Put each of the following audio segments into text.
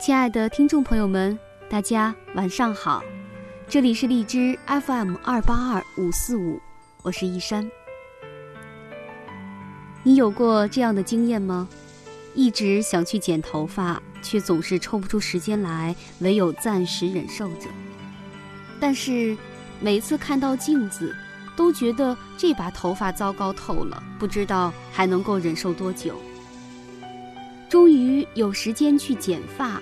亲爱的听众朋友们，大家晚上好，这里是荔枝 FM 二八二五四五，我是一山。你有过这样的经验吗？一直想去剪头发，却总是抽不出时间来，唯有暂时忍受着。但是每次看到镜子，都觉得这把头发糟糕透了，不知道还能够忍受多久。终于有时间去剪发，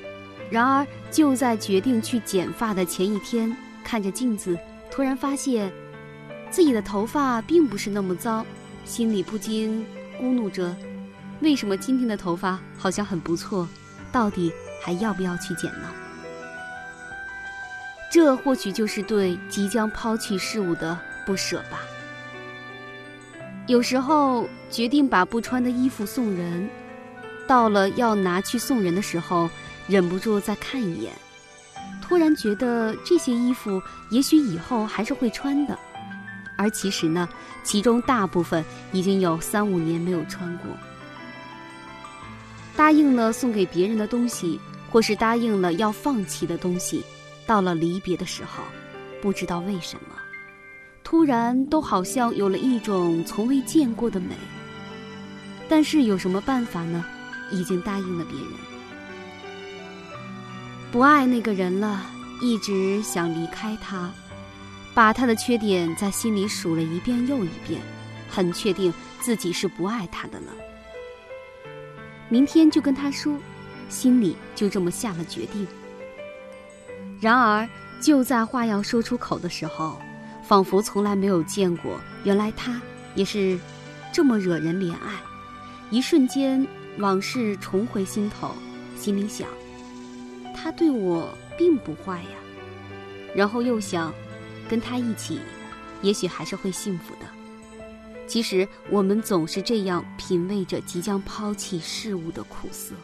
然而就在决定去剪发的前一天，看着镜子，突然发现自己的头发并不是那么糟，心里不禁咕哝着：为什么今天的头发好像很不错？到底还要不要去剪呢？这或许就是对即将抛弃事物的不舍吧。有时候决定把不穿的衣服送人。到了要拿去送人的时候，忍不住再看一眼，突然觉得这些衣服也许以后还是会穿的，而其实呢，其中大部分已经有三五年没有穿过。答应了送给别人的东西，或是答应了要放弃的东西，到了离别的时候，不知道为什么，突然都好像有了一种从未见过的美。但是有什么办法呢？已经答应了别人，不爱那个人了，一直想离开他，把他的缺点在心里数了一遍又一遍，很确定自己是不爱他的了。明天就跟他说，心里就这么下了决定。然而就在话要说出口的时候，仿佛从来没有见过，原来他也是这么惹人怜爱，一瞬间。往事重回心头，心里想，他对我并不坏呀。然后又想，跟他一起，也许还是会幸福的。其实我们总是这样品味着即将抛弃事物的苦涩。